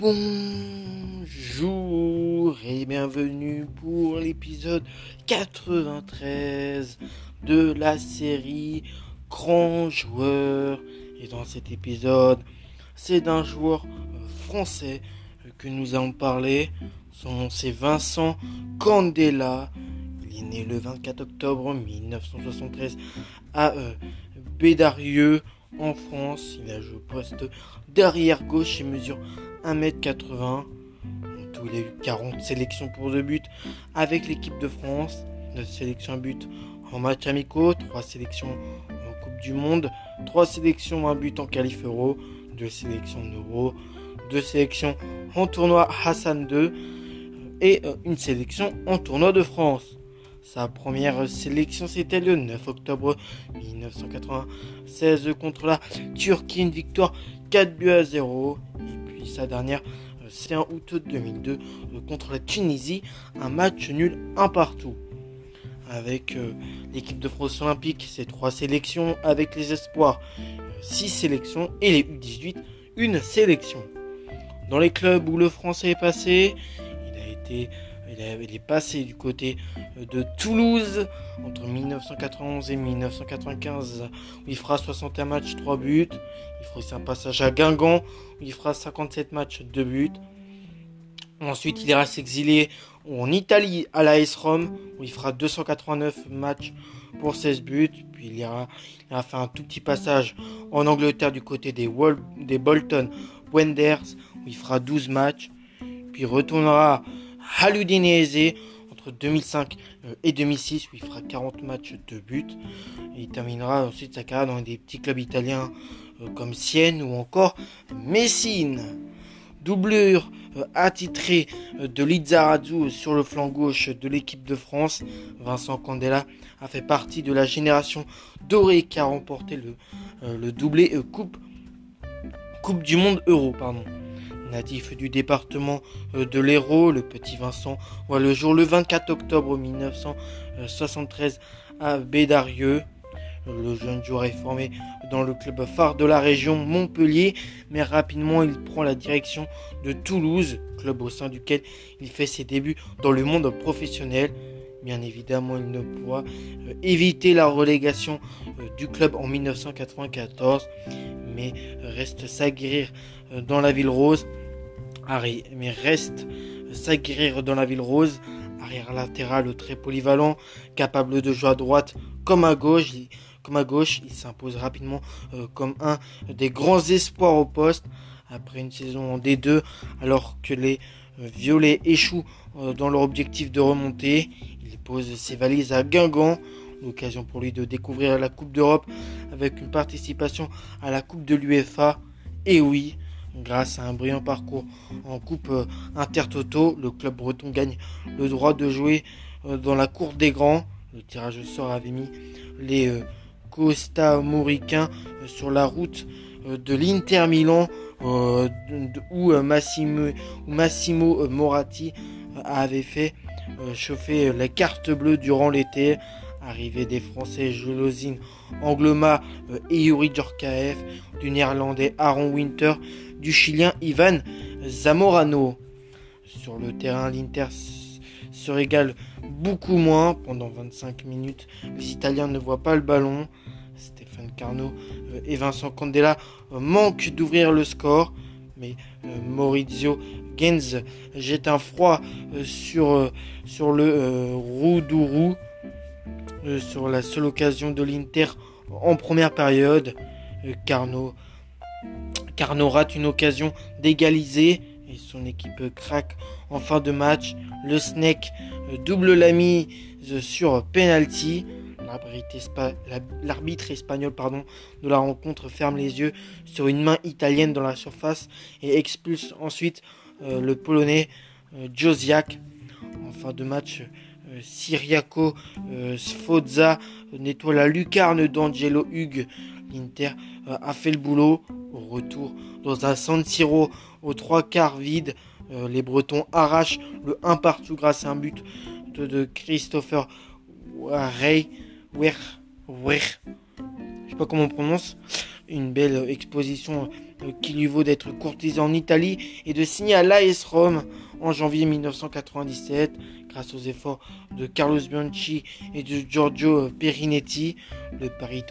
Bonjour et bienvenue pour l'épisode 93 de la série Grand Joueur. Et dans cet épisode, c'est d'un joueur français que nous allons parler. Son nom c'est Vincent Candela. Il est né le 24 octobre 1973 à euh, Bédarieux en France. Il a joué au poste d'arrière gauche et mesure 1m80. En tout, il a eu 40 sélections pour deux buts avec l'équipe de France. 9 sélections à but en match amicaux, 3 sélections en Coupe du Monde, 3 sélections à but en qualif euro, 2 sélections en euro, 2 sélections en tournoi Hassan 2 et euh, une sélection en tournoi de France. Sa première sélection, c'était le 9 octobre 1996 contre la Turquie, une victoire 4 buts à 0. Et puis sa dernière, c'est en août 2002 contre la Tunisie, un match nul un partout. Avec euh, l'équipe de France olympique, c'est trois sélections, avec les espoirs, 6 sélections et les U18, une sélection. Dans les clubs où le français est passé, il a été il, est passé du côté de Toulouse entre 1991 et 1995 où il fera 61 matchs, 3 buts. Il fera aussi un passage à Guingamp où il fera 57 matchs, 2 buts. Ensuite, il ira s'exiler en Italie à la S Rome où il fera 289 matchs pour 16 buts. Puis il ira, faire un tout petit passage en Angleterre du côté des, des Bolton Wanderers où il fera 12 matchs. Puis il retournera à l'Udinese entre 2005 euh, et 2006 où il fera 40 matchs de but. Il terminera ensuite sa carrière dans des petits clubs italiens euh, comme Sienne ou encore Messine. Doublure euh, attitrée de Lizarazu sur le flanc gauche de l'équipe de France. Vincent Candela a fait partie de la génération dorée qui a remporté le, doublé coupe, coupe du Monde Euro. Pardon. Natif du département euh, de l'Hérault, le petit Vincent voit le jour le 24 octobre 1973 à Bédarieux. Le jeune joueur est formé dans le club phare de la région Montpellier, mais rapidement il prend la direction de Toulouse, club au sein duquel il fait ses débuts dans le monde professionnel. Bien évidemment, il ne pourra euh, éviter la relégation euh, du club en 1994, mais reste s'aguerrir dans la ville rose Harry, mais reste s'aguerrir dans la ville rose. Arrière latéral très polyvalent, capable de jouer à droite comme à gauche. Il, comme à gauche, il s'impose rapidement euh, comme un des grands espoirs au poste. Après une saison en D2, alors que les Violets échouent euh, dans leur objectif de remonter, il pose ses valises à Guingamp. L'occasion pour lui de découvrir la Coupe d'Europe avec une participation à la Coupe de l'UEFA. Et oui, Grâce à un brillant parcours en Coupe euh, Intertoto, le club breton gagne le droit de jouer euh, dans la cour des grands. Le tirage au sort avait mis les euh, Costa Moricains sur la route de l'Inter Milan où Massimo, Massimo Moratti avait fait chauffer la carte bleue durant l'été. Arrivée des Français Jolosine Angloma et Yuri du Néerlandais Aaron Winter du Chilien Ivan Zamorano. Sur le terrain, l'Inter se régale beaucoup moins. Pendant 25 minutes, les Italiens ne voient pas le ballon. Stéphane Carnot euh, et Vincent Candela euh, manquent d'ouvrir le score. Mais euh, Maurizio Genz jette un froid sur, sur le Roudourou. Sur la seule occasion de l'Inter en première période. Carnot Carnot rate une occasion d'égaliser et son équipe craque en fin de match. Le Snake euh, double la mise sur penalty. L'arbitre espagnol pardon, de la rencontre ferme les yeux sur une main italienne dans la surface et expulse ensuite euh, le Polonais euh, Josiak. En fin de match, Siriaco Sfozza nettoie la lucarne d'Angelo Hugues. L'Inter a fait le boulot. Au retour dans un San Siro aux trois quarts vide, euh, les Bretons arrachent le 1 partout grâce à un but de, Christopher Warey. Je sais pas comment on prononce. une belle exposition euh, qui lui vaut d'être courtisé en Italie et de signer à l'AS Rome en janvier 1997 grâce aux efforts de Carlos Bianchi et de Giorgio Perinetti. Le pari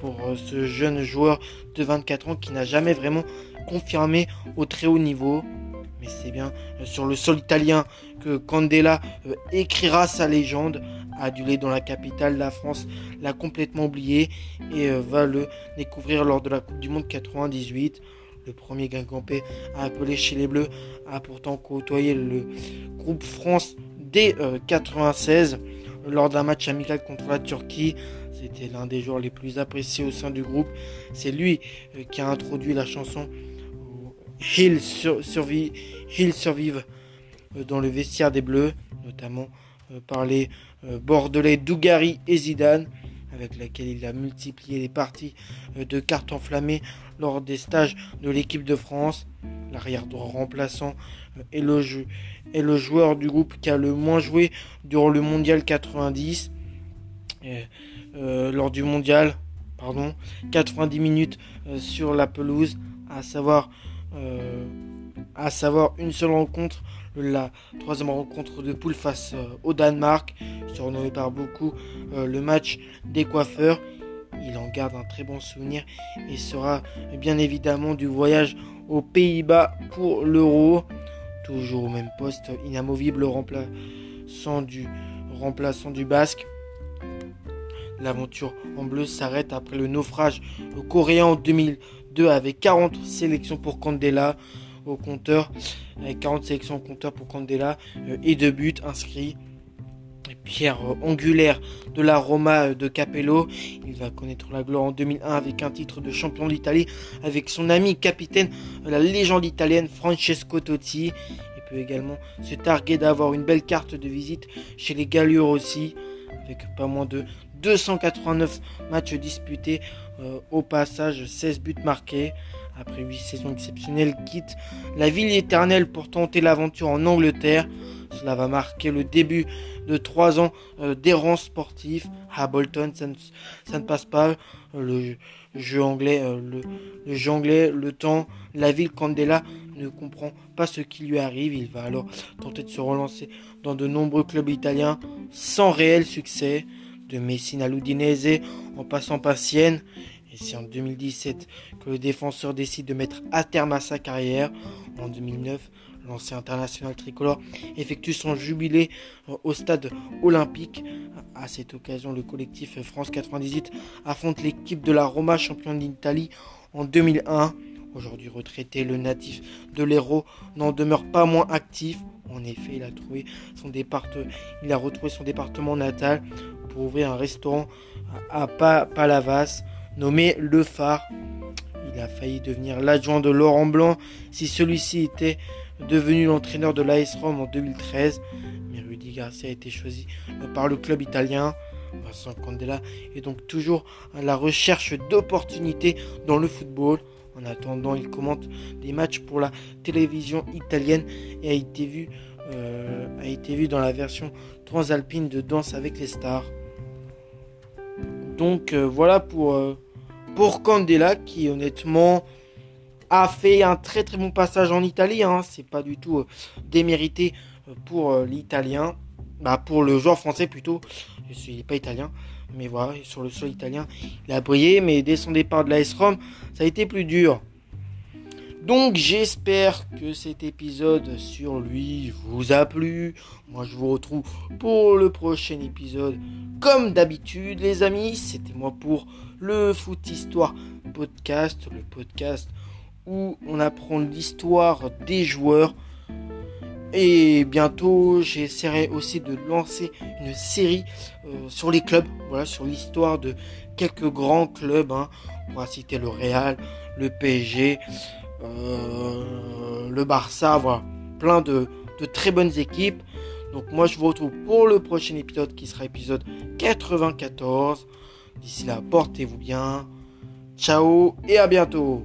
pour ce jeune joueur de 24 ans qui n'a jamais vraiment confirmé au très haut niveau. Mais c'est bien sur le sol italien que Candela écrira sa légende adulé dans la capitale, la France l'a complètement oublié et euh, va le découvrir lors de la Coupe du Monde 98. Le premier Guingampé à appeler chez les Bleus a pourtant côtoyé le groupe France dès 96 euh, lors d'un match amical contre la Turquie. C'était l'un des joueurs les plus appréciés au sein du groupe. C'est lui euh, qui a introduit la chanson Hill, survive dans le vestiaire des Bleus, notamment par les euh, bordelais Dougari et Zidane, avec laquelle il a multiplié les parties euh, de cartes enflammées lors des stages de l'équipe de France. L'arrière droit remplaçant euh, est le, est le joueur du groupe qui a le moins joué durant le mondial 90. lors du mondial, pardon, 90 minutes sur la pelouse, à savoir, à savoir une seule rencontre la troisième rencontre de poule face euh, au Danemark, surnommé par beaucoup euh, le match des coiffeurs. Il en garde un très bon souvenir et sera bien évidemment du voyage aux Pays-Bas pour l'Euro. Toujours au même poste, inamovible remplaçant du, remplaçant du Basque. L'aventure en bleu s'arrête après le naufrage coréen en 2002 avec 40 sélections pour Candela au compteur, avec 40 sélections au compteur pour Candela euh, et deux buts inscrits. Pierre euh, angulaire de la Roma euh, de Capello. Il va connaître la gloire en 2001 avec un titre de champion d'Italie avec son ami capitaine, la légende italienne Francesco Totti. Il peut également se targuer d'avoir une belle carte de visite chez les Gallure aussi, avec pas moins de 289 matchs disputés, au passage 16 buts marqués après huit saisons exceptionnelles, quitte la ville éternelle pour tenter l'aventure en Angleterre. Cela va marquer le début de trois ans euh, d'errance sportive à Bolton. Ça ne, passe pas. Le jeu anglais, euh, le, jeu anglais, le temps, la ville Candela ne comprend pas ce qui lui arrive. Il va alors tenter de se relancer dans de nombreux clubs italiens sans réel succès. De Messine à l'Udinese en passant par Sienne et c'est en 2017 que le défenseur décide de mettre à terme à sa carrière. En 2009, l'ancien international tricolore effectue son jubilé euh, au stade olympique. À cette occasion, le collectif France 98 affronte l'équipe de la Roma, championne d'Italie en 2001. Aujourd'hui retraité, le natif de l'Hérault n'en demeure pas moins actif. En effet, il a, trouvé son il a retrouvé son département natal pour ouvrir un restaurant à Palavas nommé Le Phare. Il a failli devenir l'adjoint de Laurent Blanc si celui-ci était devenu l'entraîneur de l'AS Rome en 2013. Mais Rudy Garcia a été choisi par le club italien. Vincent Candela est donc toujours à la recherche d'opportunités dans le football. En attendant, il commente des matchs pour la télévision italienne et a été vu, euh, a été vu dans la version transalpine de Danse avec les stars. Donc euh, voilà pour, euh, pour Candela qui honnêtement a fait un très très bon passage en Italie. Hein. C'est pas du tout euh, démérité pour l'italien. Bah, pour le joueur français plutôt. Je suis pas italien. Mais voilà, sur le sol italien, il a brillé. Mais dès son départ de la S-ROM, ça a été plus dur. Donc j'espère que cet épisode sur lui vous a plu. Moi je vous retrouve pour le prochain épisode. Comme d'habitude les amis, c'était moi pour le Foot Histoire podcast, le podcast où on apprend l'histoire des joueurs. Et bientôt, j'essaierai aussi de lancer une série euh, sur les clubs, voilà, sur l'histoire de quelques grands clubs. Hein. On va citer le Real, le PSG, euh, le Barça, voilà, plein de, de très bonnes équipes. Donc moi je vous retrouve pour le prochain épisode qui sera épisode 94. D'ici là, portez-vous bien. Ciao et à bientôt